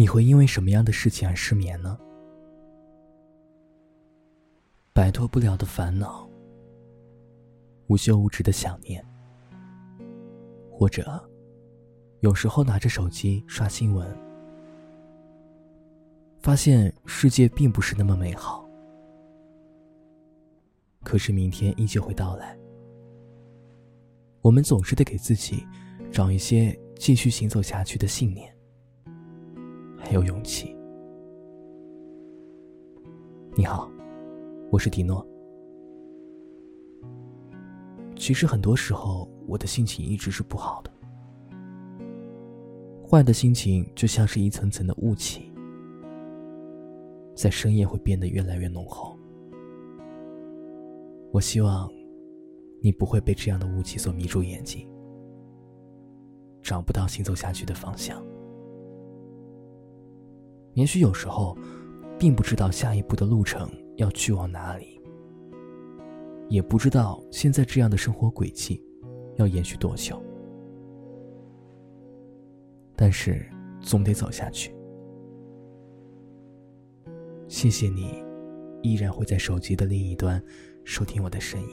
你会因为什么样的事情而失眠呢？摆脱不了的烦恼，无休无止的想念，或者有时候拿着手机刷新闻，发现世界并不是那么美好。可是明天依旧会到来，我们总是得给自己找一些继续行走下去的信念。还有勇气。你好，我是迪诺。其实很多时候，我的心情一直是不好的。坏的心情就像是一层层的雾气，在深夜会变得越来越浓厚。我希望你不会被这样的雾气所迷住眼睛，找不到行走下去的方向。也许有时候，并不知道下一步的路程要去往哪里，也不知道现在这样的生活轨迹要延续多久，但是总得走下去。谢谢你，依然会在手机的另一端收听我的声音，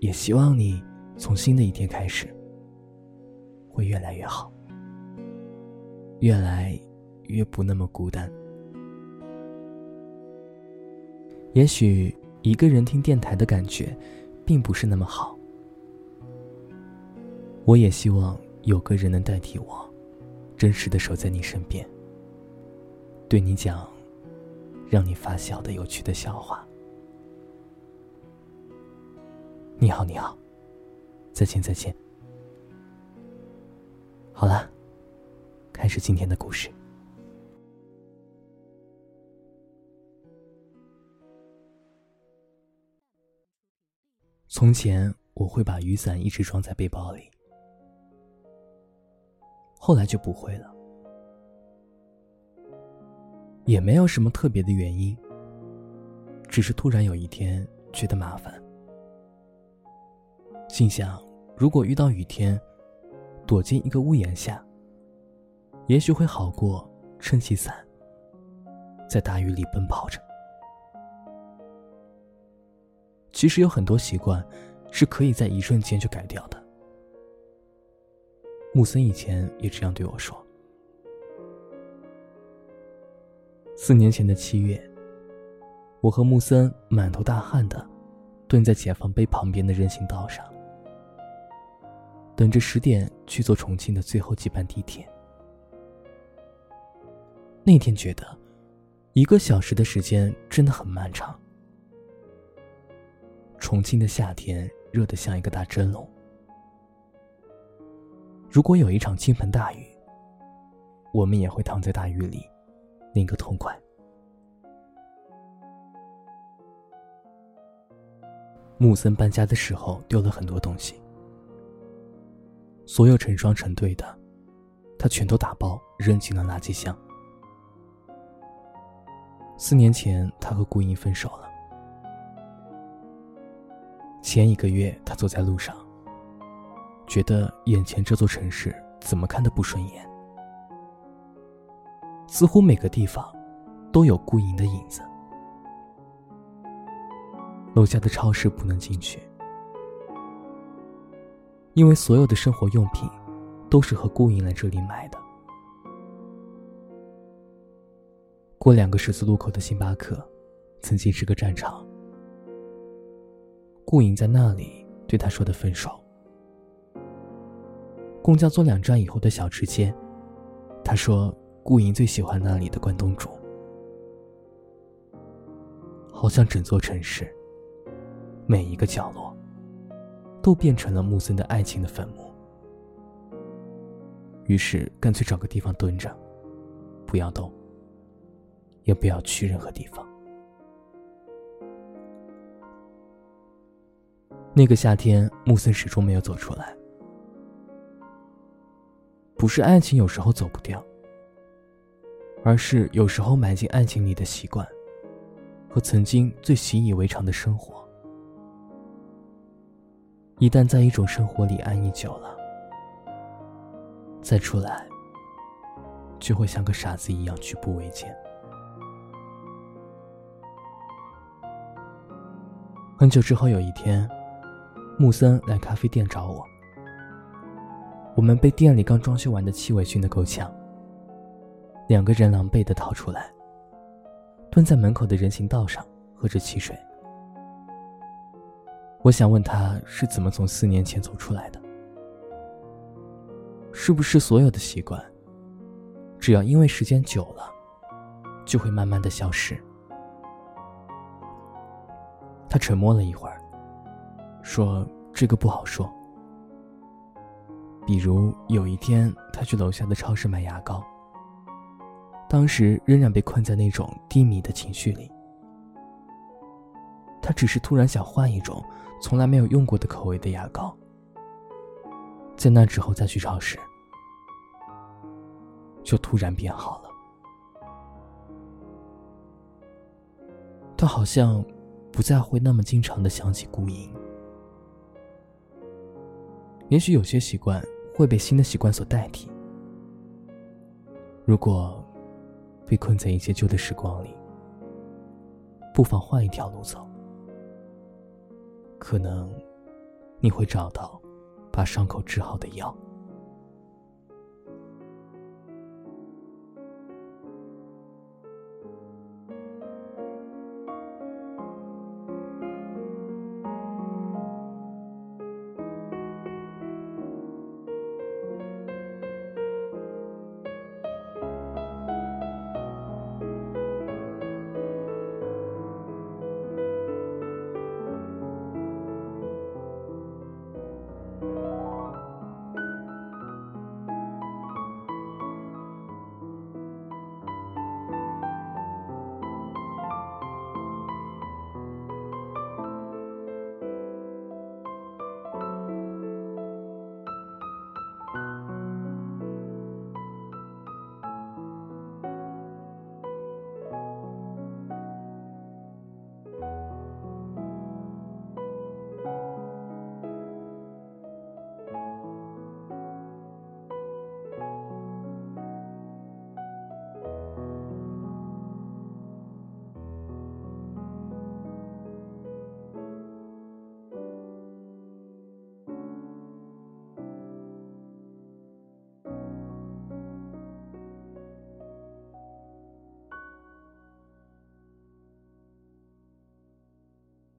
也希望你从新的一天开始会越来越好。越来越不那么孤单。也许一个人听电台的感觉，并不是那么好。我也希望有个人能代替我，真实的守在你身边，对你讲让你发笑的有趣的笑话。你好，你好，再见，再见。好了。开始今天的故事。从前我会把雨伞一直装在背包里，后来就不会了，也没有什么特别的原因，只是突然有一天觉得麻烦，心想如果遇到雨天，躲进一个屋檐下。也许会好过撑起伞，在大雨里奔跑着。其实有很多习惯是可以在一瞬间就改掉的。木森以前也这样对我说。四年前的七月，我和木森满头大汗的蹲在解放碑旁边的人行道上，等着十点去坐重庆的最后几班地铁。那天觉得，一个小时的时间真的很漫长。重庆的夏天热得像一个大蒸笼。如果有一场倾盆大雨，我们也会躺在大雨里，淋个痛快。木森搬家的时候丢了很多东西，所有成双成对的，他全都打包扔进了垃圾箱。四年前，他和顾英分手了。前一个月，他走在路上，觉得眼前这座城市怎么看都不顺眼，似乎每个地方都有顾莹的影子。楼下的超市不能进去，因为所有的生活用品都是和顾英来这里买的。过两个十字路口的星巴克，曾经是个战场。顾影在那里对他说的分手。公交坐两站以后的小吃街，他说顾影最喜欢那里的关东煮。好像整座城市，每一个角落，都变成了木森的爱情的坟墓。于是干脆找个地方蹲着，不要动。也不要去任何地方。那个夏天，木森始终没有走出来。不是爱情有时候走不掉，而是有时候埋进爱情里的习惯，和曾经最习以为常的生活，一旦在一种生活里安逸久了，再出来，就会像个傻子一样举步维艰。很久之后，有一天，木森来咖啡店找我。我们被店里刚装修完的气味熏得够呛，两个人狼狈地逃出来，蹲在门口的人行道上喝着汽水。我想问他是怎么从四年前走出来的？是不是所有的习惯，只要因为时间久了，就会慢慢的消失？他沉默了一会儿，说：“这个不好说。比如有一天，他去楼下的超市买牙膏，当时仍然被困在那种低迷的情绪里。他只是突然想换一种从来没有用过的口味的牙膏，在那之后再去超市，就突然变好了。他好像……”不再会那么经常的想起孤影。也许有些习惯会被新的习惯所代替。如果被困在一些旧的时光里，不妨换一条路走，可能你会找到把伤口治好的药。